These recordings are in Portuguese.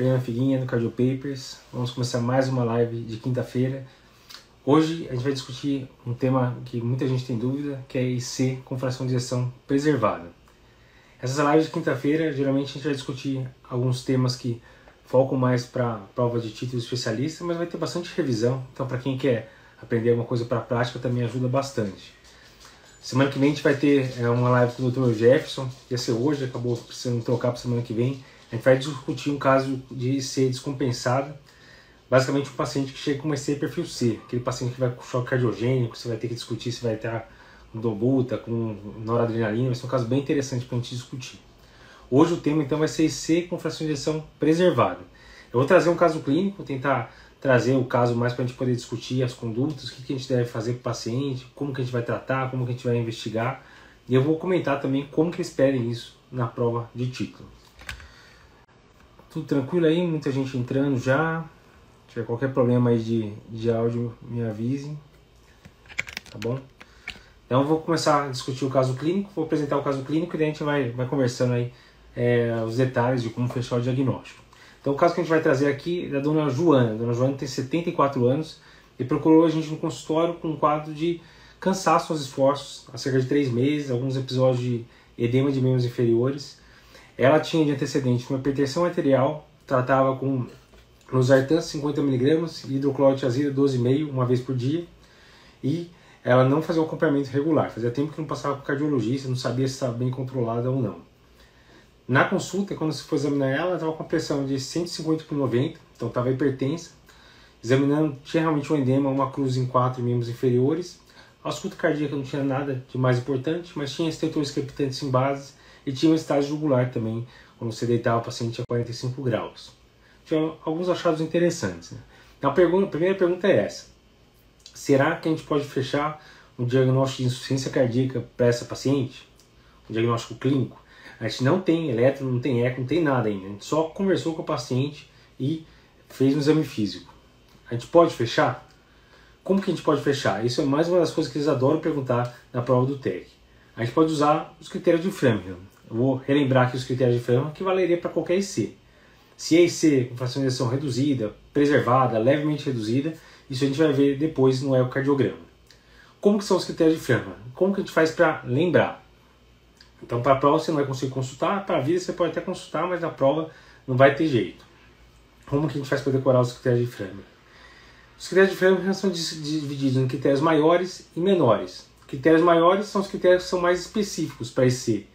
Fernando Figuinha do Cardio Papers. Vamos começar mais uma live de quinta-feira. Hoje a gente vai discutir um tema que muita gente tem dúvida, que é IC com fração de ejeção preservada. Essas lives de quinta-feira, geralmente a gente vai discutir alguns temas que focam mais para prova de título especialista, mas vai ter bastante revisão. Então, para quem quer aprender alguma coisa para a prática, também ajuda bastante. Semana que vem a gente vai ter é, uma live com o Dr. Jefferson, ia ser hoje, acabou precisando trocar para semana que vem. A gente vai discutir um caso de ser descompensado. Basicamente, um paciente que chega com uma EC perfil C, aquele paciente que vai com choque cardiogênico, você vai ter que discutir se vai estar com dobuta, com noradrenalina, vai ser um caso bem interessante para a gente discutir. Hoje o tema então vai ser EC com fração de injeção preservada. Eu vou trazer um caso clínico, tentar trazer o caso mais para a gente poder discutir as condutas, o que, que a gente deve fazer com o paciente, como que a gente vai tratar, como que a gente vai investigar. E eu vou comentar também como que eles pedem isso na prova de título. Tudo tranquilo aí? Muita gente entrando já. Se tiver qualquer problema aí de, de áudio, me avise. Tá bom? Então vou começar a discutir o caso clínico, vou apresentar o caso clínico e daí a gente vai, vai conversando aí é, os detalhes de como fechar o diagnóstico. Então o caso que a gente vai trazer aqui é da dona Joana. A dona Joana tem 74 anos e procurou a gente no consultório com um quadro de cansaço aos esforços, há cerca de 3 meses, alguns episódios de edema de membros inferiores. Ela tinha de antecedente uma hipertensão arterial, tratava com losartan 50mg e hidroclorotiazida 12,5 uma vez por dia. E ela não fazia o acompanhamento regular. Fazia tempo que não passava o cardiologista, não sabia se estava bem controlada ou não. Na consulta, quando se foi examinar ela, ela estava com pressão de 150 por 90, então estava hipertensa. Examinando, tinha realmente um edema, uma cruz em quatro membros inferiores. A ausculta cardíaca não tinha nada de mais importante, mas tinha estetores crepitantes em base e tinha um estágio jugular também, quando você deitava o paciente a 45 graus. Tinha alguns achados interessantes. Né? Então, a, pergunta, a primeira pergunta é essa. Será que a gente pode fechar um diagnóstico de insuficiência cardíaca para essa paciente? Um diagnóstico clínico? A gente não tem eletro, não tem eco, não tem nada ainda. A gente só conversou com o paciente e fez um exame físico. A gente pode fechar? Como que a gente pode fechar? Isso é mais uma das coisas que eles adoram perguntar na prova do TEC. A gente pode usar os critérios de Framingham. Vou relembrar aqui os critérios de Framingham que valeria para qualquer IC. Se é IC com ejeção reduzida, preservada, levemente reduzida, isso a gente vai ver depois no ecocardiograma. Como que são os critérios de Framingham? Como que a gente faz para lembrar? Então, para a prova você não vai conseguir consultar, para a vida você pode até consultar, mas na prova não vai ter jeito. Como que a gente faz para decorar os critérios de Framingham? Os critérios de Framingham são divididos em critérios maiores e menores. Critérios maiores são os critérios que são mais específicos para esse.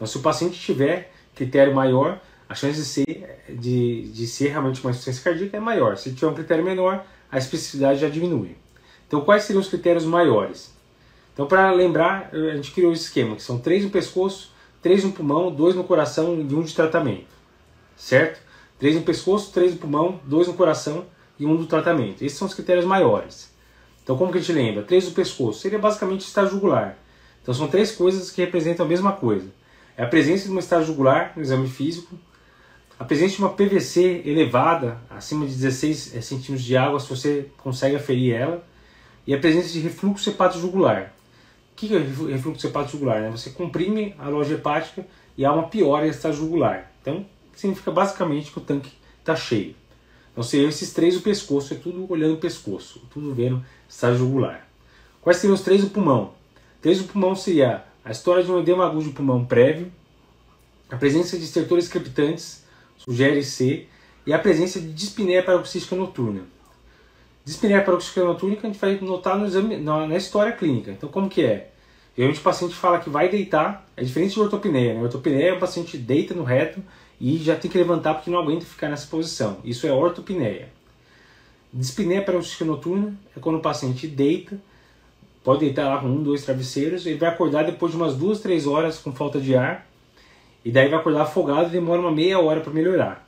Então, se o paciente tiver critério maior, a chance de ser, de, de ser realmente uma insuficiência cardíaca é maior. Se tiver um critério menor, a especificidade já diminui. Então, quais seriam os critérios maiores? Então, para lembrar, a gente criou esse esquema, que são três no pescoço, três no pulmão, dois no coração e um de tratamento. Certo? Três no pescoço, três no pulmão, dois no coração e um do tratamento. Esses são os critérios maiores. Então, como que a gente lembra? Três no pescoço seria basicamente estágio jugular. Então, são três coisas que representam a mesma coisa. É a presença de uma estágio jugular no exame físico, a presença de uma PVC elevada, acima de 16 eh, centímetros de água, se você consegue aferir ela, e a presença de refluxo hepatojugular que é refluxo hepático jugular? Né? Você comprime a loja hepática e há uma piora está jugular. Então, significa basicamente que o tanque está cheio. Então, seriam esses três o pescoço, é tudo olhando o pescoço, tudo vendo estágio jugular. Quais seriam os três do pulmão? Três do pulmão seria a história de um edema agudo de pulmão prévio, a presença de estertores crepitantes, sugere C, e a presença de dispneia paroxística noturna. Dispneia paroxística noturna a gente vai notar no exame, na, na história clínica. Então, como que é? Geralmente o paciente fala que vai deitar, é diferente de ortopneia. Né? Ortopneia é o paciente deita no reto e já tem que levantar porque não aguenta ficar nessa posição. Isso é ortopneia. Dispneia paroxística noturna é quando o paciente deita, pode deitar lá com um, dois travesseiros, ele vai acordar depois de umas duas, três horas com falta de ar, e daí vai acordar afogado e demora uma meia hora para melhorar.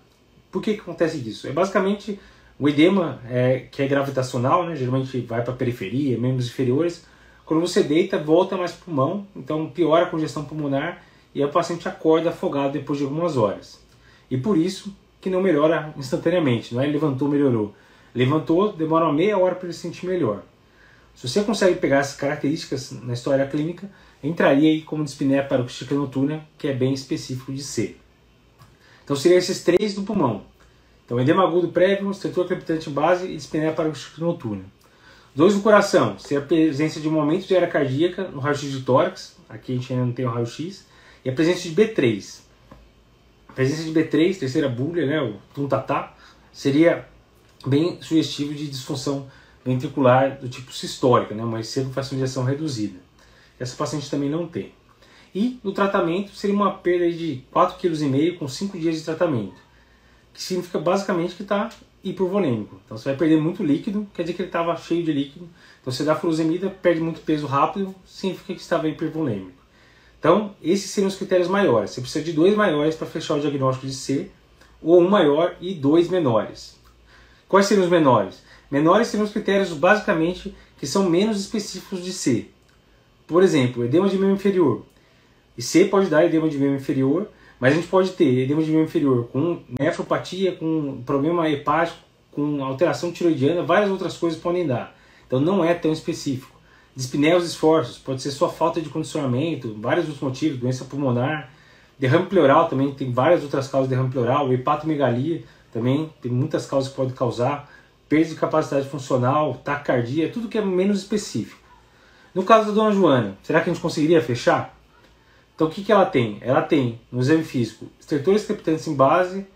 Por que, que acontece isso? É basicamente o edema é, que é gravitacional, né? geralmente vai para a periferia, membros inferiores, quando você deita, volta mais para o pulmão, então piora a congestão pulmonar e o paciente acorda afogado depois de algumas horas. E por isso que não melhora instantaneamente, não é levantou, melhorou. Levantou, demora uma meia hora para ele se sentir melhor. Se você consegue pegar essas características na história clínica, entraria aí como dispneia paroxística noturna, que é bem específico de ser. Então seriam esses três do pulmão. Então, edema agudo prévio, estrutura crepitante base e dispneia paraxística noturna. Dois no coração, se a presença de um aumento de área cardíaca no raio-x de tórax, aqui a gente ainda não tem o raio-x, e a presença de B3. A presença de B3, terceira bulha, né, o tuntatá, seria bem sugestivo de disfunção ventricular do tipo sistólica, né, uma EC com fração de ação reduzida. Essa paciente também não tem. E no tratamento seria uma perda de 4,5 kg com 5 dias de tratamento, que significa basicamente que está hipovolêmico. Então você vai perder muito líquido, quer dizer que ele estava cheio de líquido. Então você dá furosemida, perde muito peso rápido, significa que estava hipervolêmico. Então esses seriam os critérios maiores. Você precisa de dois maiores para fechar o diagnóstico de C, ou um maior e dois menores. Quais seriam os menores? Menores seriam os critérios basicamente que são menos específicos de C. Por exemplo, edema de membro inferior. E C pode dar edema de membro inferior, mas a gente pode ter edema de membro inferior com nefropatia, com problema hepático, com alteração tiroidiana, várias outras coisas podem dar. Então não é tão específico. Dispneia os esforços, pode ser só falta de condicionamento, vários outros motivos, doença pulmonar, derrame pleural também, tem várias outras causas de derrame pleural, hepatomegalia também, tem muitas causas que pode causar, perda de capacidade funcional, taquicardia, tudo que é menos específico. No caso da dona Joana, será que a gente conseguiria fechar? Então o que, que ela tem? Ela tem no exame físico estertores crepitantes em base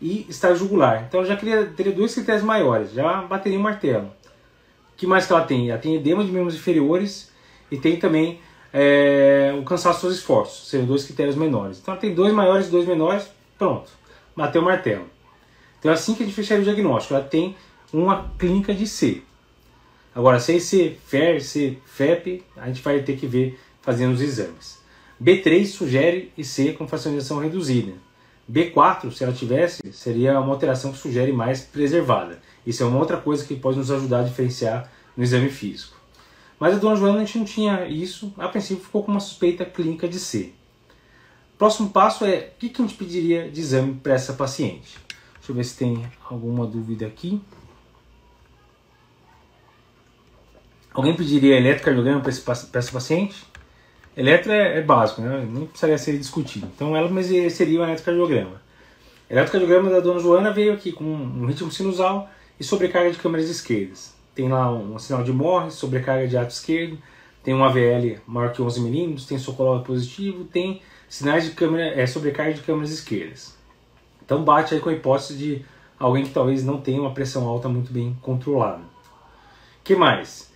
e estágio jugular. Então ela já queria, teria dois critérios maiores, já bateria um martelo. O que mais que ela tem? Ela tem edema de membros inferiores e tem também é, o cansaço dos esforços, seriam dois critérios menores. Então ela tem dois maiores e dois menores, pronto, bateu o martelo. Então é assim que a gente fecharia o diagnóstico. Ela tem uma clínica de C. Agora, sem ser FER, ser FEP, a gente vai ter que ver fazendo os exames. B3 sugere IC com fracionação reduzida. B4, se ela tivesse, seria uma alteração que sugere mais preservada. Isso é uma outra coisa que pode nos ajudar a diferenciar no exame físico. Mas a dona Joana a gente não tinha isso, a princípio ficou com uma suspeita clínica de C. Próximo passo é o que a gente pediria de exame para essa paciente. Deixa eu ver se tem alguma dúvida aqui. Alguém pediria eletrocardiograma para essa paciente? Eletro é, é, básico, né? não precisaria ser discutido. Então ela seria um eletrocardiograma. O eletrocardiograma da dona Joana veio aqui com um ritmo sinusal e sobrecarga de câmeras esquerdas. Tem lá um, sinal de Morris, sobrecarga de ato esquerdo, tem um AVL maior que 11 mm, tem socológico positivo, tem sinais de câmera, é, sobrecarga de câmeras esquerdas. Então bate aí com a hipótese de alguém que talvez não tenha uma pressão alta muito bem controlada. que mais?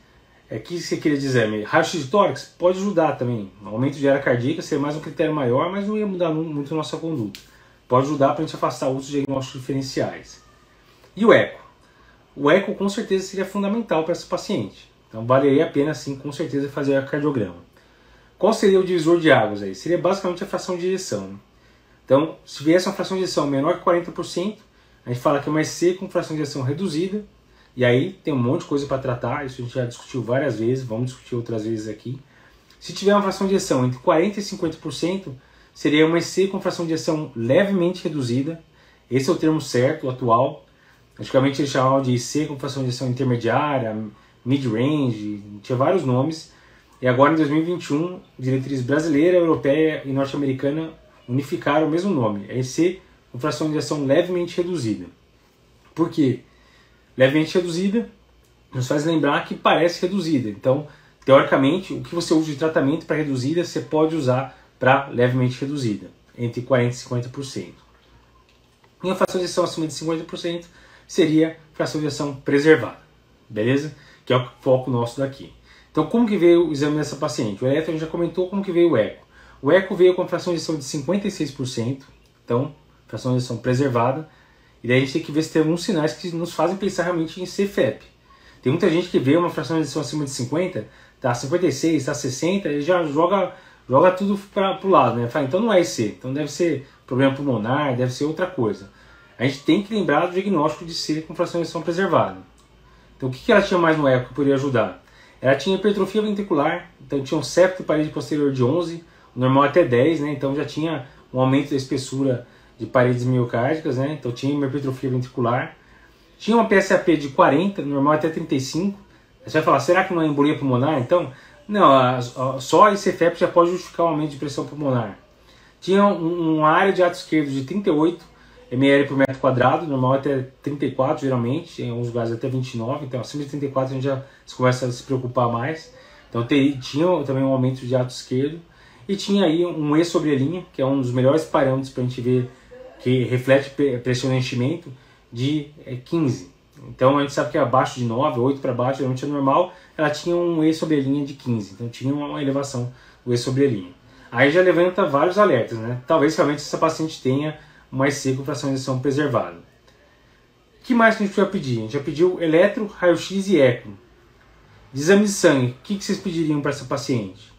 É que você queria dizer, raio-x de tórax pode ajudar também. Aumento de área cardíaca seria mais um critério maior, mas não ia mudar muito a nossa conduta. Pode ajudar para a gente afastar outros diagnósticos diferenciais. E o eco? O eco com certeza seria fundamental para esse paciente. Então valeria a pena sim, com certeza, fazer o cardiograma. Qual seria o divisor de águas aí? Seria basicamente a fração de ejeção. Então, se viesse uma fração de ejeção menor que 40%, a gente fala que é uma EC com fração de ejeção reduzida, e aí tem um monte de coisa para tratar, isso a gente já discutiu várias vezes, vamos discutir outras vezes aqui. Se tiver uma fração de ejeção entre 40% e 50%, seria uma EC com fração de ejeção levemente reduzida. Esse é o termo certo, atual. Antigamente eles chamavam de EC com fração de ejeção intermediária, mid-range, tinha vários nomes. E agora em 2021, diretriz brasileira, europeia e norte-americana unificaram o mesmo nome, é EC com fração de ejeção levemente reduzida. Por quê? Levemente reduzida nos faz lembrar que parece reduzida. Então, teoricamente, o que você usa de tratamento para reduzida, você pode usar para levemente reduzida, entre 40% e 50%. E a fração de ação acima de 50% seria fração de ação preservada, beleza? Que é o foco nosso daqui. Então, como que veio o exame dessa paciente? O gente já comentou como que veio o eco. O eco veio com fração de ação de 56%, então, fração de ação preservada, e daí a gente tem que ver se tem alguns sinais que nos fazem pensar realmente em ser FEP. Tem muita gente que vê uma fração de edição acima de 50, tá 56, tá 60, e já joga, joga tudo para o lado, né? Fala, então não é IC, então deve ser problema pulmonar, deve ser outra coisa. A gente tem que lembrar do diagnóstico de ser com fração de edição preservada. Então o que, que ela tinha mais no eco que poderia ajudar? Ela tinha hipertrofia ventricular, então tinha um septo de parede posterior de 11, o normal até 10, né? Então já tinha um aumento da espessura de paredes miocárdicas, né? Então tinha hipertrofia ventricular. Tinha uma PSAP de 40, normal até 35. Você vai falar, será que não é embolia pulmonar? Então, não, a, a, só esse FEP já pode justificar o aumento de pressão pulmonar. Tinha um, uma área de ato esquerdo de 38 ml por metro quadrado, normal até 34 geralmente, em alguns lugares até 29, então acima de 34 a gente já começa a se preocupar mais. Então tinha também um aumento de ato esquerdo e tinha aí um E sobre a linha, que é um dos melhores parâmetros para a gente ver que reflete pressão de enchimento de 15. É, então a gente sabe que abaixo de 9, 8 para baixo, geralmente é normal, ela tinha um E sobre a linha de 15, então tinha uma elevação do E sobre a linha. Aí já levanta vários alertas, né? Talvez realmente essa paciente tenha mais seco para injeção preservada. O que mais que a gente precisa pedir? A gente já pediu eletro, raio-x e eco. De exame de sangue, o que, que vocês pediriam para essa paciente?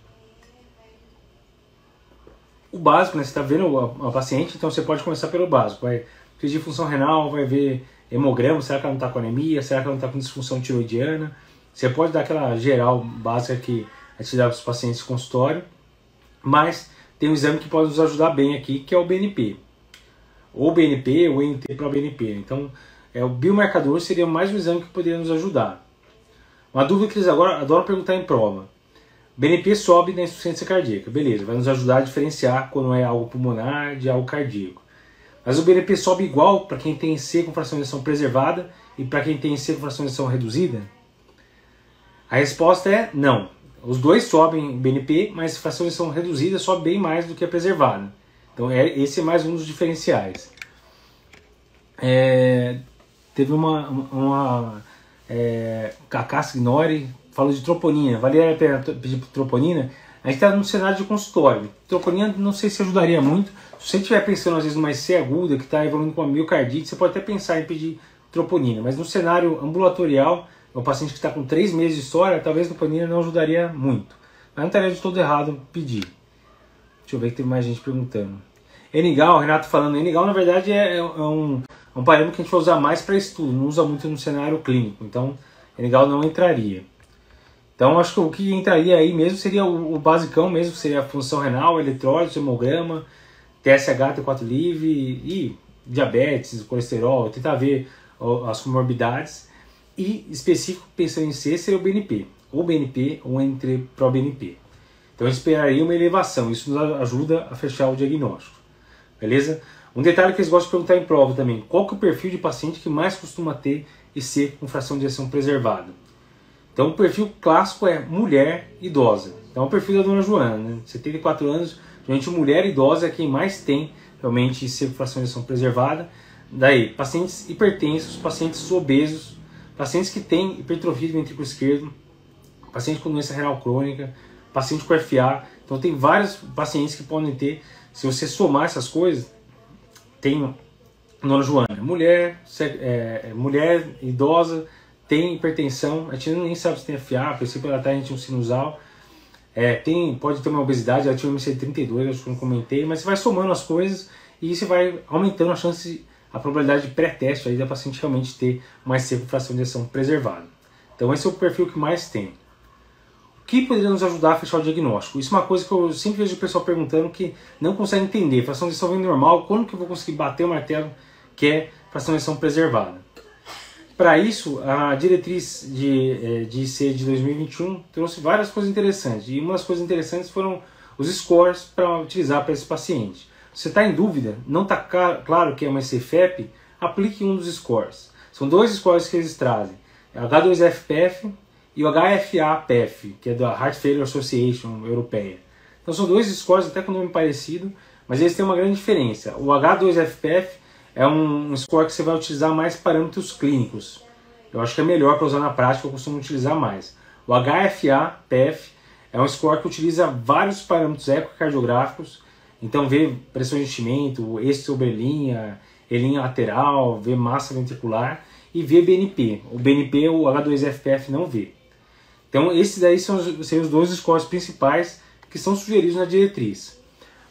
O básico, né? Você está vendo a, a, paciente, então você pode começar pelo básico. Vai pedir função renal, vai ver hemograma, será que ela não está com anemia, será que ela não está com disfunção tiroidiana. Você pode dar aquela geral básica que a gente dá para os pacientes de consultório, mas tem um exame que pode nos ajudar bem aqui, que é o BNP ou BNP ou NT para BNP. Então, é, o biomarcador seria mais um exame que poderia nos ajudar. Uma dúvida que eles agora adoram perguntar em prova. BNP sobe na insuficiência cardíaca, beleza, vai nos ajudar a diferenciar quando é algo pulmonar de algo cardíaco. Mas o BNP sobe igual para quem tem C com fração de ação preservada e para quem tem C com fração de ação reduzida? A resposta é não. Os dois sobem BNP, mas fração de ação reduzida sobe bem mais do que a preservada. Então é, esse é mais um dos diferenciais. É, teve uma, uma é, Signori falou de troponina. Valeria a pena pedir troponina? A gente está num cenário de consultório. Troponina não sei se ajudaria muito. Se você estiver pensando às vezes numa C aguda que está evoluindo com uma miocardite, você pode até pensar em pedir troponina. Mas no cenário ambulatorial, o paciente que está com 3 meses de história, talvez troponina não ajudaria muito. Mas não estaria de todo errado pedir. Deixa eu ver que tem mais gente perguntando. Enigal, Renato falando, Enigal na verdade é, é um, é um parâmetro que a gente vai usar mais para estudo, não usa muito no cenário clínico, então Enigal não entraria. Então acho que o que entraria aí mesmo seria o, o basicão mesmo, seria a função renal, eletrólise, hemograma, TSH, T4 livre e diabetes, colesterol, tentar ver as comorbidades. E específico, pensando em C, seria o BNP, ou BNP ou entre pro-BNP. Então eu esperaria uma elevação, isso nos ajuda a fechar o diagnóstico. Beleza? Um detalhe que eles gostam de perguntar em prova também, qual que é o perfil de paciente que mais costuma ter e ser com fração de ejeção preservada? Então o perfil clássico é mulher idosa. Então é o perfil da dona Joana, né? 74 anos, geralmente mulher idosa é quem mais tem realmente ejeção preservada. Daí, pacientes hipertensos, pacientes obesos, pacientes que têm hipertrofia do ventrículo esquerdo, paciente com doença renal crônica, paciente com FA. Então tem vários pacientes que podem ter, se você somar essas coisas, tem Nona Joana, mulher, é, mulher idosa, tem hipertensão, a gente nem sabe se tem FA, a princípio ela está em um sinusal, é, tem, pode ter uma obesidade, ela tinha um MC32, acho que não comentei, mas você vai somando as coisas e você vai aumentando a chance, a probabilidade de pré-teste aí da paciente realmente ter mais cedo fração de ação preservada. Então esse é o perfil que mais tem que poderia nos ajudar a fechar o diagnóstico? Isso é uma coisa que eu sempre vejo o pessoal perguntando que não consegue entender. Fração de ação normal, quando que eu vou conseguir bater o martelo que é fração de ação preservada? Para isso, a diretriz de, eh, de IC de 2021 trouxe várias coisas interessantes. E uma das coisas interessantes foram os scores para utilizar para esse paciente. Se você está em dúvida, não está claro que é uma CFEP, aplique um dos scores. São dois scores que eles trazem. H2FPF e o HFA-PEF, que é da Heart Failure Association Europeia. Então são dois scores até com nome parecido, mas eles têm uma grande diferença. O H2FPF é um score que você vai utilizar mais parâmetros clínicos. Eu acho que é melhor para usar na prática, eu costumo utilizar mais. O HFA-PEF é um score que utiliza vários parâmetros ecocardiográficos, então vê pressão de enchimento, sobre linha, lateral, vê massa ventricular e vê BNP. O BNP o H2FPF não vê. Então, esses daí são, os dois scores principais que são sugeridos na diretriz.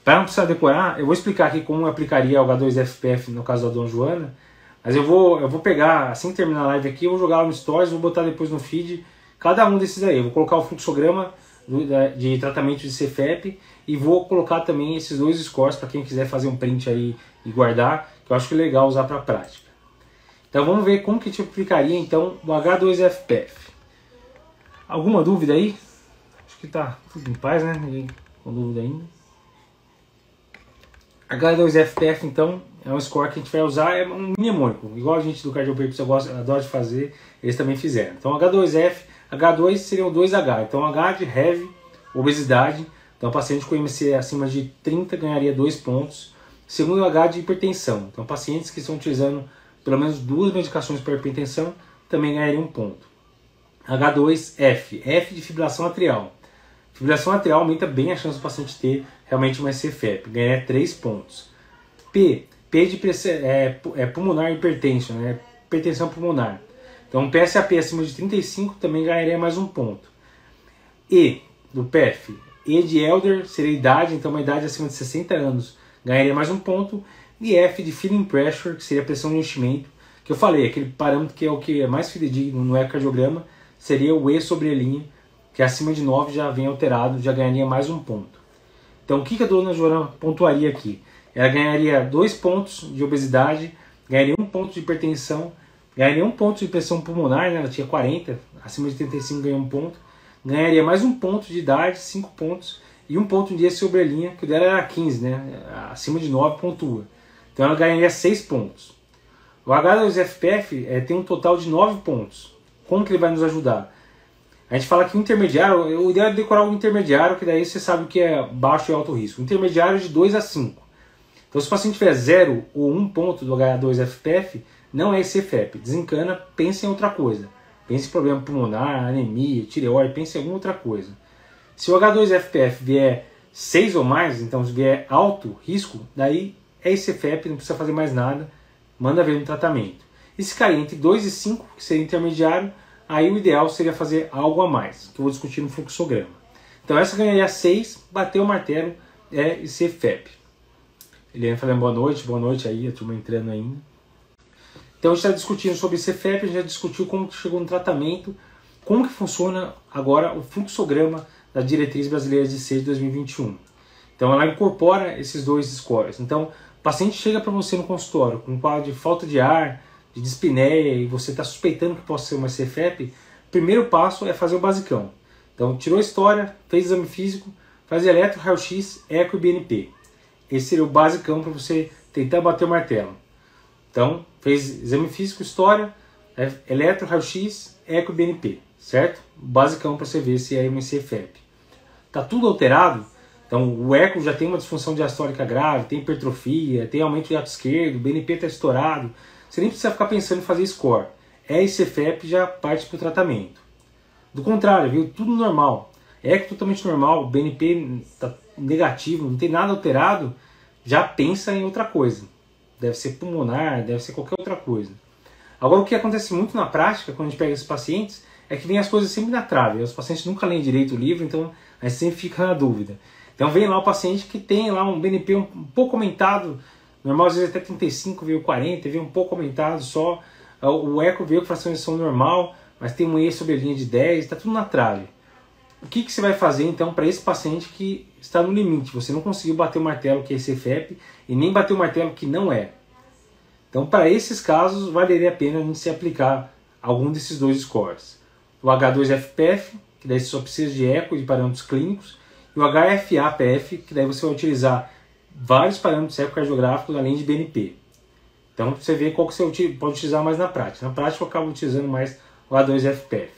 Para não precisar decorar, eu vou explicar aqui como eu aplicaria o H2FPF no caso da Dona Joana, mas eu vou, eu vou pegar, assim que terminar a live aqui, eu vou jogar no Stories, vou botar depois no feed cada um desses aí. Eu vou colocar o fluxograma de tratamento de CFEP e vou colocar também esses dois scores para quem quiser fazer um print aí e guardar, que eu acho que é legal usar para prática. Então vamos ver como que a gente aplicaria então o H2FPF. Alguma dúvida aí? Acho que tá tudo em paz, né? Ninguém com dúvida ainda. H2FPF, então, é um score que a gente vai usar, é um mnemônico, igual a gente do Cardiopapers gosta, adora de fazer, eles também fizeram. Então H2F, H2 seriam 2H, então H de heavy, obesidade, então paciente com IMC acima de 30 ganharia 2 pontos. Segundo H de hipertensão, então pacientes que estão utilizando pelo menos duas medicações para hipertensão também ganhariam um ponto. H2F, F de fibrilação atrial. Fibrilação atrial aumenta bem a chance do paciente ter realmente uma CFEP, ganharia 3 pontos. P, P de é, é pulmonar hipertension, né? hipertensão pulmonar. Então, PSAP acima de 35 também ganharia mais um ponto. E, do PF, E de elder seria idade, então uma idade acima de 60 anos, ganharia mais um ponto. E F de feeling pressure, que seria pressão de enchimento, que eu falei, aquele parâmetro que é o que é mais fidedigno no ecocardiograma, seria o E sobre a linha, que acima de 9 já vem alterado, já ganharia mais um ponto. Então, o que, a dona Joana pontuaria aqui? Ela ganharia dois pontos de obesidade, ganharia um ponto de hipertensão, ganharia um ponto de pressão pulmonar, né? ela tinha 40, acima de 35 ganhou um ponto, ganharia mais um ponto de idade, 5 pontos, e um ponto de sobre a linha, que o dela era 15, né? acima de 9 pontua. Então ela ganharia 6 pontos. O H2FPF é, tem um total de 9 pontos. Como que ele vai nos ajudar? A gente fala que intermediário, o ideal é decorar o intermediário, que daí você sabe o que é baixo e alto risco. Intermediário é de 2 a 5. Então, se o paciente tiver 0 ou 1 um ponto do H2FPF, não é CFEP. Desencana, pense em outra coisa. Pense em problema pulmonar, anemia, tireoide, pense em alguma outra coisa. Se o H2FPF vier 6 ou mais, então se vier alto risco, daí é ICFEP, não precisa fazer mais nada, manda ver no tratamento. E se cair entre 2 e 5, que seria intermediário, aí o ideal seria fazer algo a mais, que eu vou discutir no fluxograma. Então essa ganharia 6, bateu o martelo, é ICFEP. Eliane falando boa noite, boa noite aí, a turma entrando ainda. Então a gente está discutindo sobre CFEP, a gente já discutiu como que chegou no tratamento, como que funciona agora o fluxograma da diretriz brasileira de C de 2021. Então ela incorpora esses dois scores. Então o paciente chega para você no consultório com um quadro de falta de ar, de dispneia e você está suspeitando que possa ser uma CFEP, primeiro passo é fazer o basicão. Então tirou a história, fez exame físico, faz eletro, raio-x, eco e BNP. Esse seria o basicão para você tentar bater o martelo. Então, fez exame físico, história, é, eletro, raio-x, eco BNP, certo? Basicão para você ver se é MCFEP. Tá tudo alterado, então o eco já tem uma disfunção diastólica grave, tem hipertrofia, tem aumento de ato esquerdo, o BNP está estourado. Você nem precisa ficar pensando em fazer score. É ICFEP já parte para o tratamento. Do contrário, viu? Tudo normal. Eco totalmente normal, BNP está negativo, não tem nada alterado, já pensa em outra coisa. Deve ser pulmonar, deve ser qualquer outra coisa. Agora, o que acontece muito na prática, quando a gente pega esses pacientes, é que vem as coisas sempre na trave. Os pacientes nunca leem direito o livro, então a gente sempre fica na dúvida. Então vem lá o paciente que tem lá um BNP um pouco aumentado, normal às vezes até 35, veio 40, veio um pouco aumentado só. O eco veio com fração de ação normal, mas tem um E sobre a linha de 10, está tudo na trave. O que, que você vai fazer então para esse paciente que está no limite? Você não conseguiu bater o martelo que é CFEP e nem bater o martelo que não é. Então, para esses casos, valeria a pena a gente se aplicar algum desses dois scores. O H2FPF, que daí você só precisa de eco e parâmetros clínicos, e o HFA-PF, que daí você vai utilizar vários parâmetros ecocardiográficos além de BNP. Então, você vê qual que você pode utilizar mais na prática. Na prática, eu acabo utilizando mais o H2FPF.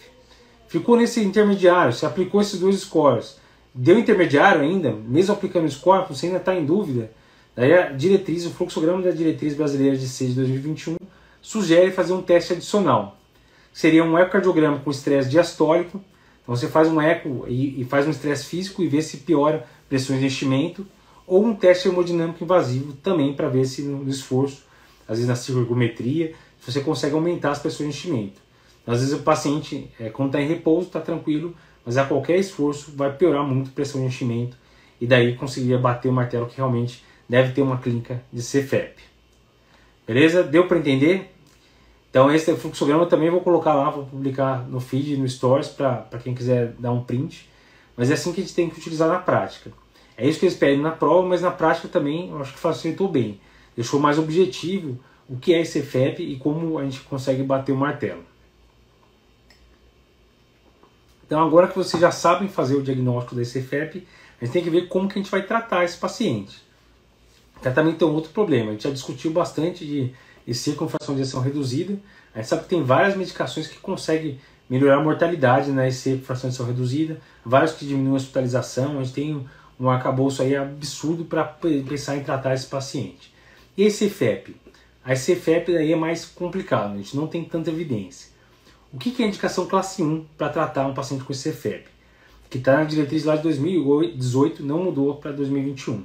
Ficou nesse intermediário, você aplicou esses dois scores, deu intermediário ainda, mesmo aplicando o score, você ainda está em dúvida, daí a diretriz, o fluxograma da diretriz brasileira de C de 2021 sugere fazer um teste adicional. Seria um ecocardiograma com estresse diastólico, então você faz um eco e, e faz um estresse físico e vê se piora pressões de enchimento, ou um teste hemodinâmico invasivo também para ver se no esforço, às vezes na cirurgometria, você consegue aumentar as pressões de enchimento. Às vezes o paciente, é, quando está em repouso, está tranquilo, mas a qualquer esforço vai piorar muito a pressão de enchimento e daí conseguiria bater o martelo que realmente deve ter uma clínica de CFEP. Beleza? Deu para entender? Então esse é fluxograma também vou colocar lá, vou publicar no feed, no stories, para quem quiser dar um print. Mas é assim que a gente tem que utilizar na prática. É isso que eles pedem na prova, mas na prática também eu acho que facilitou bem. Deixou mais objetivo o que é esse CFEP e como a gente consegue bater o martelo. Então agora que vocês já sabem fazer o diagnóstico desse EFEP, a gente tem que ver como que a gente vai tratar esse paciente. Tratamento tem um outro problema. A gente já discutiu bastante de EC com fração de ejeção reduzida. A gente sabe que tem várias medicações que conseguem melhorar a mortalidade na EC com fração de ejeção reduzida, vários que diminuem a hospitalização. A gente tem um arcabouço aí absurdo para pensar em tratar esse paciente. E esse FEP? A CFEP daí é mais complicado, a gente não tem tanta evidência. O que é a indicação classe 1 para tratar um paciente com CFEP? Que está na diretriz lá de 2018, não mudou para 2021.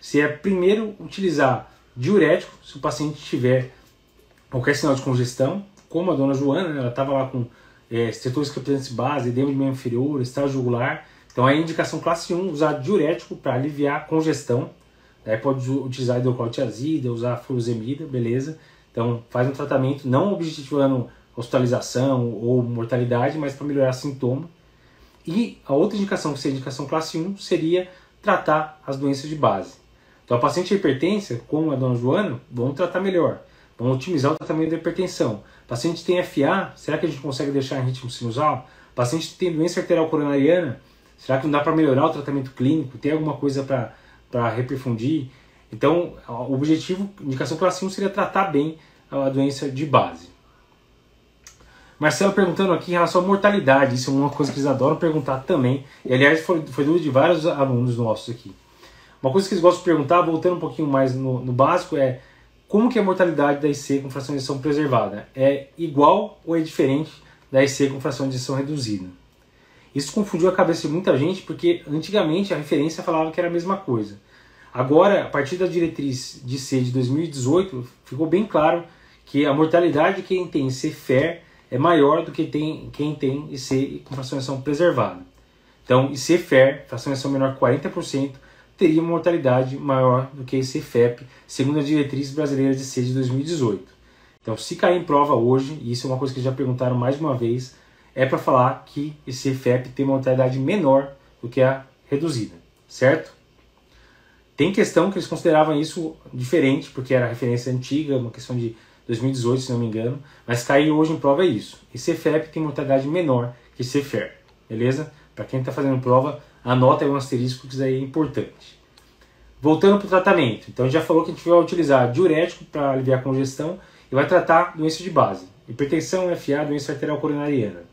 Se é primeiro utilizar diurético, se o paciente tiver qualquer sinal de congestão, como a dona Joana, né, ela estava lá com é, setores captantes base, edema de meio inferior, estágio jugular. Então a indicação classe 1 usar diurético para aliviar congestão Aí pode utilizar hidroclorotiazida, usar furosemida, beleza. Então faz um tratamento não objetivando hospitalização ou mortalidade, mas para melhorar sintoma. E a outra indicação, que seria a indicação classe 1, seria tratar as doenças de base. Então a paciente hipertensa, como a dona Joana, vamos tratar melhor. Vamos otimizar o tratamento da hipertensão. Paciente tem FA, será que a gente consegue deixar em ritmo sinusal? Paciente tem doença arterial coronariana, será que não dá para melhorar o tratamento clínico? Tem alguma coisa para reperfundir. Então, o objetivo, indicação classe 1 seria tratar bem a doença de base. Marcelo perguntando aqui em relação à mortalidade, isso é uma coisa que eles adoram perguntar também, e aliás foi, foi dúvida de vários alunos nossos aqui. Uma coisa que eles gostam de perguntar, voltando um pouquinho mais no, no básico, é como que é a mortalidade da IC com fração de injeção preservada? É igual ou é diferente da IC com fração de injeção reduzida? Isso confundiu a cabeça de muita gente porque antigamente a referência falava que era a mesma coisa. Agora, a partir da diretriz de C de 2018, ficou bem claro que a mortalidade de quem tem CFER é maior do que tem, quem tem IC com fracionação preservada. Então, IC-FER, fracionação menor que 40%, teria uma mortalidade maior do que IC-FEP, segundo a diretriz brasileira de C de 2018. Então, se cair em prova hoje, e isso é uma coisa que já perguntaram mais de uma vez, é para falar que esse FEP tem uma mortalidade menor do que a reduzida, certo? Tem questão que eles consideravam isso diferente, porque era referência antiga, uma questão de 2018, se não me engano, mas caiu hoje em prova é isso. Esse FEP tem mortalidade menor que esse FER, beleza? Para quem está fazendo prova, anota aí um asterisco que isso aí é importante. Voltando para o tratamento, então já falou que a gente vai utilizar diurético para aliviar a congestão e vai tratar doença de base, hipertensão, FA, doença arterial coronariana.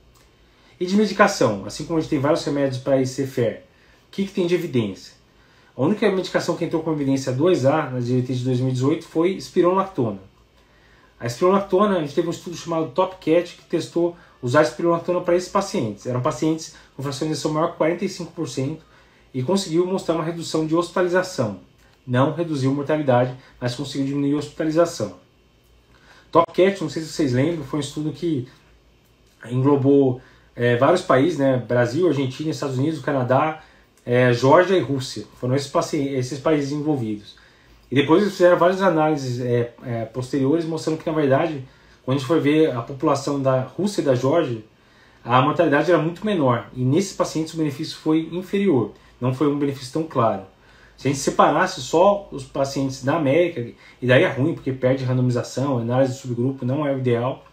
E de medicação, assim como a gente tem vários remédios para ICFR, o que, que tem de evidência? A única medicação que entrou com evidência 2A na diretriz de 2018 foi espironolactona. A espironolactona, a gente teve um estudo chamado TopCat que testou usar espironolactona para esses pacientes. Eram pacientes com injeção maior que 45% e conseguiu mostrar uma redução de hospitalização. Não reduziu mortalidade, mas conseguiu diminuir a hospitalização. TopCat, não sei se vocês lembram, foi um estudo que englobou é, vários países, né? Brasil, Argentina, Estados Unidos, Canadá, é, e Rússia. Foram esses, esses países envolvidos. E depois eles fizeram várias análises é, é, posteriores mostrando que, na verdade, quando a gente for ver a população da Rússia e da Geórgia, a mortalidade era muito menor. E nesses pacientes o benefício foi inferior. Não foi um benefício tão claro. Se a gente separasse só os pacientes da América, e daí é ruim, porque perde randomização, análise de subgrupo não é o ideal.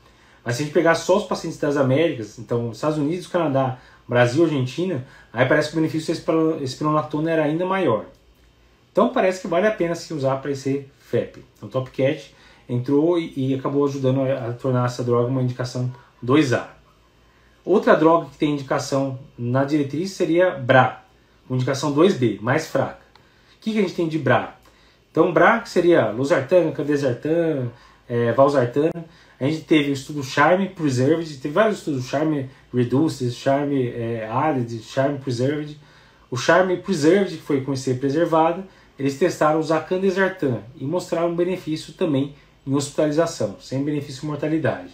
Mas se a gente pegar só os pacientes das Américas, então Estados Unidos, Canadá, Brasil, Argentina, aí parece que o benefício da espironolactona era ainda maior. Então parece que vale a pena se usar para esse FEP. Então Topcat entrou e, e acabou ajudando a, a, tornar essa droga uma indicação 2A. Outra droga que tem indicação na diretriz seria BRA, com indicação 2B, mais fraca. O que, que a gente tem de BRA? Então BRA que seria losartana, candesartana, é, valsartana, a gente teve o estudo Charme Preserved, teve vários estudos, Charme Reduced, Charme é, Added, Charme Preserved. O Charme Preserved, que foi com IC preservado, eles testaram usar candesartan e mostraram benefício também em hospitalização, sem benefício de mortalidade.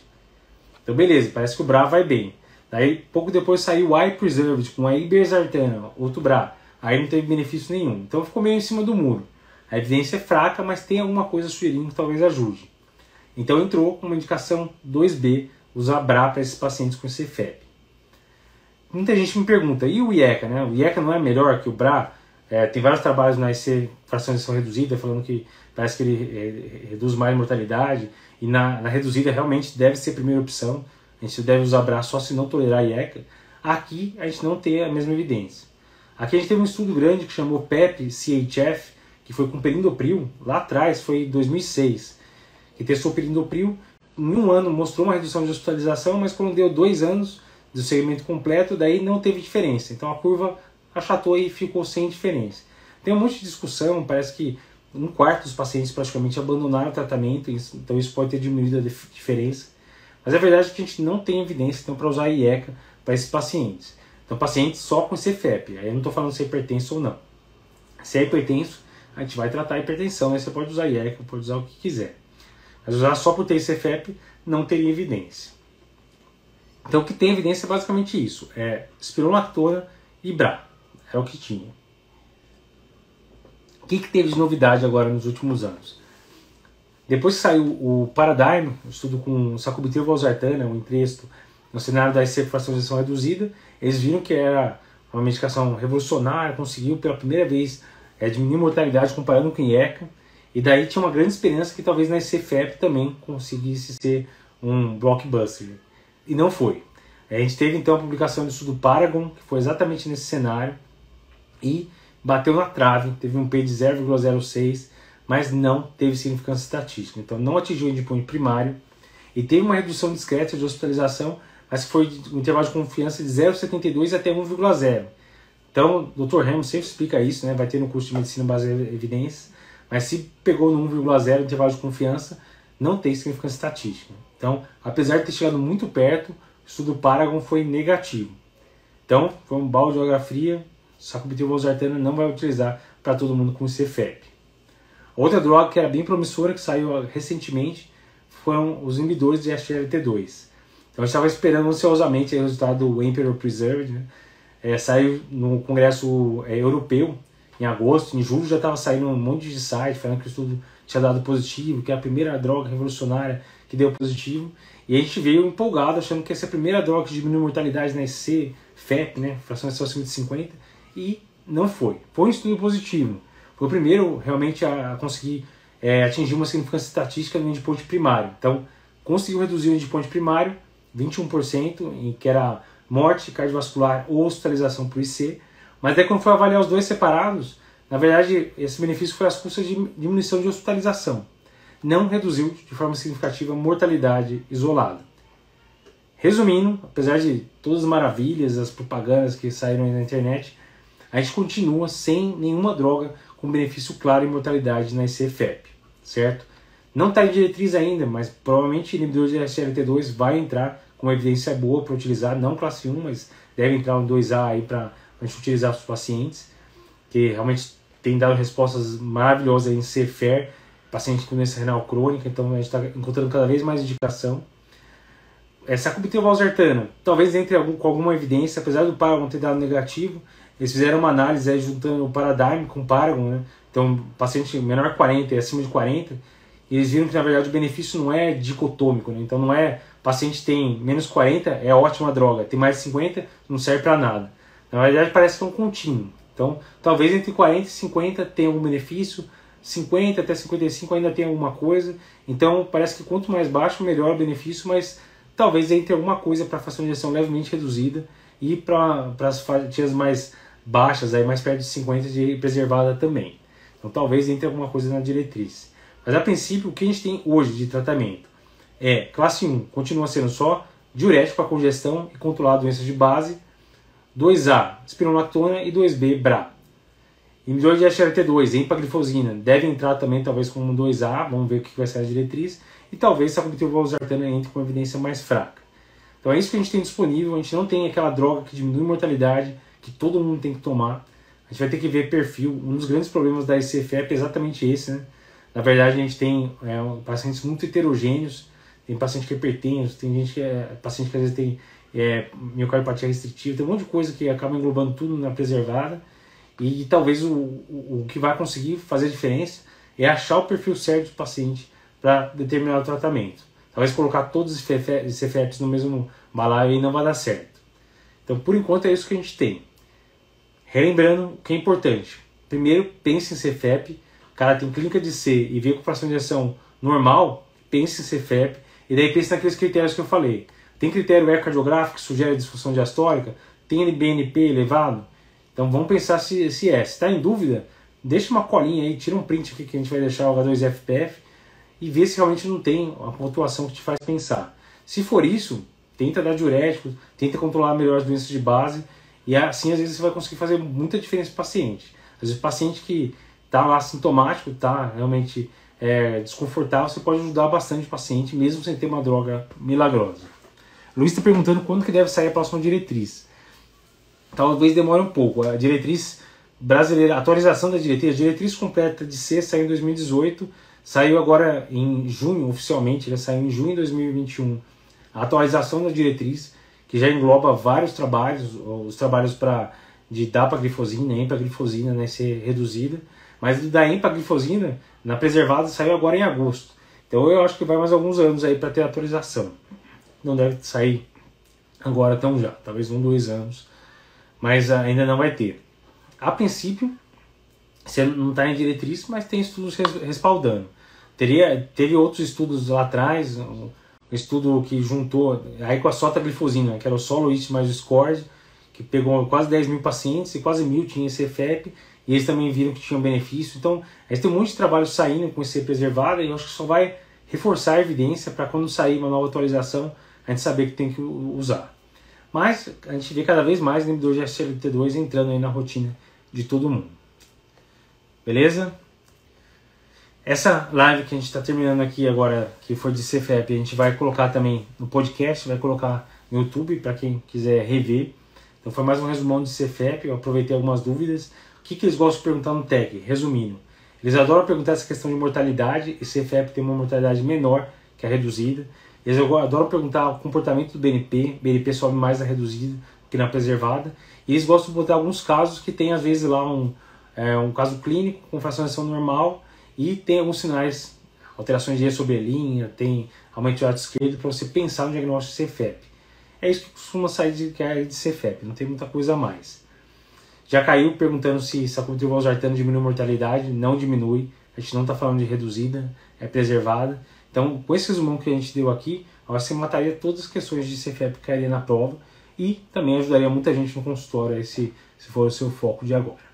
Então beleza, parece que o BRA vai bem. Daí pouco depois saiu o I Preserved com a ibersartana, outro BRA. Aí não teve benefício nenhum. Então ficou meio em cima do muro. A evidência é fraca, mas tem alguma coisa sugerindo que talvez ajude. Então entrou com uma indicação 2B, usar BRA para esses pacientes com CFEP. Muita gente me pergunta, e o IECA? Né? O IECA não é melhor que o BRA? É, tem vários trabalhos na IC fracionação reduzida falando que parece que ele é, reduz mais mortalidade e na, na, reduzida realmente deve ser a primeira opção. A gente deve usar BRA só se não tolerar IECA. Aqui a gente não tem a mesma evidência. Aqui a gente teve um estudo grande que chamou PEP-CHF, que foi com perindopril, lá atrás, foi em 2006, que testou perindopril, em um ano mostrou uma redução de hospitalização, mas quando deu dois anos do segmento completo, daí não teve diferença. Então a curva achatou e ficou sem diferença. Tem um monte de discussão, parece que um quarto dos pacientes praticamente abandonaram o tratamento, então isso pode ter diminuído a diferença. Mas a verdade é que a gente não tem evidência então, para usar a IECA para esses pacientes. Então, pacientes só com CFEP, aí eu não estou falando se é hipertenso ou não. Se é hipertenso, a gente vai tratar a hipertensão, aí você pode usar IECA, pode usar o que quiser. Mas usar só por ter CFEP não teria evidência. Então, o que tem evidência é basicamente isso: é espirulactona e BRA. Era o que tinha. O que, que teve de novidade agora nos últimos anos? Depois que saiu o Paradigm, o estudo com sacubitril valsartana, um entresto, no cenário da fracionalização reduzida, eles viram que era uma medicação revolucionária, conseguiu pela primeira vez é, diminuir mortalidade comparando com IECA, e daí tinha uma grande esperança que talvez na ICFEP também conseguisse ser um blockbuster. E não foi. A gente teve então a publicação do estudo Paragon, que foi exatamente nesse cenário, e bateu na trave, teve um P de 0,06, mas não teve significância estatística. Então não atingiu o endpoint primário e teve uma redução discreta de hospitalização, mas foi um intervalo de confiança de 0,72 até 1,0. Então, o Dr. Ramos sempre explica isso, né? vai ter no curso de medicina baseada em evidências, mas se pegou no 1,0 intervalo de confiança, não tem significância estatística. Então, apesar de ter chegado muito perto, o estudo Paragon foi negativo. Então, foi um balde de água fria, sacubitril valsartana não vai utilizar para todo mundo com CFEP. Outra droga que era bem promissora, que saiu recentemente, foram os inibidores de SGLT2. Então, eu estava esperando ansiosamente o resultado do Emperor Preserved, né? é, saiu no Congresso é, Europeu em agosto, em julho já estava saindo um monte de site falando que o estudo tinha dado positivo, que é a primeira droga revolucionária que deu positivo. E a gente veio empolgado, achando que essa é a primeira droga que diminui a mortalidade na EC, FEP, né, fração de acima de 50, e não foi. Foi um estudo positivo. Foi o primeiro realmente a conseguir é, atingir uma significância estatística no endpoint primário. Então, conseguiu reduzir o endpoint primário, 21%, em que era morte cardiovascular ou hospitalização por IC, mas daí quando foi avaliar os dois separados, na verdade esse benefício foi às custas de diminuição de hospitalização. Não reduziu de forma significativa a mortalidade isolada. Resumindo, apesar de todas as maravilhas, as propagandas que saíram aí na internet, a gente continua sem nenhuma droga com benefício claro em mortalidade na ICFEP, certo? Não está em diretriz ainda, mas provavelmente inibidor de SLT2 vai entrar com evidência boa para utilizar, não classe 1, mas deve entrar um 2A aí para a gente utilizar para os pacientes, que realmente tem dado respostas maravilhosas em CFER, paciente com doença renal crônica, então a gente está encontrando cada vez mais indicação. Essa sacubitril valsartana, talvez entre algum, com alguma evidência, apesar do Paragon ter dado negativo, eles fizeram uma análise aí, juntando o Paradigm com o Paragon, né? Então, paciente menor 40 e acima de 40, e eles viram que na verdade o benefício não é dicotômico, né? Então não é paciente tem menos 40, é ótima droga, tem mais de 50, não serve para nada. Na verdade parece que é um contínuo. Então, talvez entre 40 e 50 tenha algum benefício, 50 até 55 ainda tem alguma coisa. Então, parece que quanto mais baixo, melhor o benefício, mas talvez entre alguma coisa para fração de injeção levemente reduzida e para as fatias mais baixas, aí mais perto de 50 de preservada também. Então, talvez entre alguma coisa na diretriz. Mas a princípio, o que a gente tem hoje de tratamento? é classe 1, continua sendo só diurético para congestão e controlar doenças de base, 2A, espironolactona e 2B, BRA. Inibidor de SGLT2, empaglifosina, deve entrar também talvez como 2A, vamos ver o que vai ser a diretriz, e talvez sacubitril valsartana entre com evidência mais fraca. Então é isso que a gente tem disponível, a gente não tem aquela droga que diminui a mortalidade, que todo mundo tem que tomar. A gente vai ter que ver perfil. Um dos grandes problemas da ICFEP é exatamente esse, né? Na verdade, a gente tem é, pacientes muito heterogêneos, tem paciente que é hipertenso, tem gente que é paciente que às vezes tem é, miocardiopatia restritiva, tem um monte de coisa que acaba englobando tudo na preservada. E, e talvez o, o, o, que vai conseguir fazer diferença é achar o perfil certo do paciente para determinar o tratamento. Talvez colocar todos os CFEPs no mesmo balaio e não vai dar certo. Então, por enquanto, é isso que a gente tem. Relembrando o que é importante. Primeiro, pense em CFEP. O cara tem clínica de C e vê com fração de injeção normal, pense em CFEP e daí pensa naqueles critérios que eu falei. Tem critério ecocardiográfico que sugere disfunção diastólica? Tem BNP elevado? Então vamos pensar se, se é. Se está em dúvida, deixa uma colinha aí, tira um print aqui que a gente vai deixar o H2FPF e vê se realmente não tem uma pontuação que te faz pensar. Se for isso, tenta dar diurético, tenta controlar melhor as doenças de base e assim às vezes você vai conseguir fazer muita diferença para o paciente. Às vezes o paciente que está lá sintomático, está realmente é, desconfortável, você pode ajudar bastante o paciente mesmo sem ter uma droga milagrosa. Luiz está perguntando quando que deve sair a próxima diretriz. Talvez demore um pouco. A diretriz brasileira, a atualização da diretriz, a diretriz completa de C saiu em 2018, saiu agora em junho, oficialmente, ela saiu em junho de 2021. A atualização da diretriz, que já engloba vários trabalhos, os trabalhos para de dapaglifosina, empaglifosina, né, ser reduzida, mas da empaglifosina na preservada saiu agora em agosto. Então eu acho que vai mais alguns anos aí para ter atualização. Não deve sair agora tão já, talvez um, dois anos, mas ainda não vai ter. A princípio, você não está em diretriz, mas tem estudos respaldando. Teria, teve outros estudos lá atrás, um estudo que juntou aí com a sotaglifosina, que era o soloist mais o SCORD, que pegou quase 10 mil pacientes e quase mil tinha EFEP, e eles também viram que tinham benefício. Então, a gente tem um monte de trabalho saindo com esse preservado e eu acho que só vai reforçar a evidência para quando sair uma nova atualização, a gente saber que tem que usar. Mas a gente vê cada vez mais inibidor de SLT2 entrando aí na rotina de todo mundo. Beleza? Essa live que a gente está terminando aqui agora, que foi de CFEP, a gente vai colocar também no podcast, vai colocar no YouTube para quem quiser rever. Então foi mais um resumão de CFEP, eu aproveitei algumas dúvidas. O que, que eles gostam de perguntar no TEC? Resumindo, eles adoram perguntar essa questão de mortalidade, e CFEP tem uma mortalidade menor que a reduzida. Eles adoram perguntar o comportamento do BNP, BNP sobe mais na reduzida que na preservada. E eles gostam de botar alguns casos que tem às vezes lá um, é, um caso clínico com fracionação normal e tem alguns sinais, alterações de linha, tem aumento de lado esquerdo para você pensar no diagnóstico de CFEP. É isso que costuma sair de, é de CFEP, não tem muita coisa a mais. Já caiu perguntando se sacubitril valsartano diminui mortalidade, não diminui, a gente não está falando de reduzida, é preservada. Então, com esse resumão que a gente deu aqui, você mataria todas as questões de CFEP que cairia na prova e também ajudaria muita gente no consultório se, se for o seu foco de agora.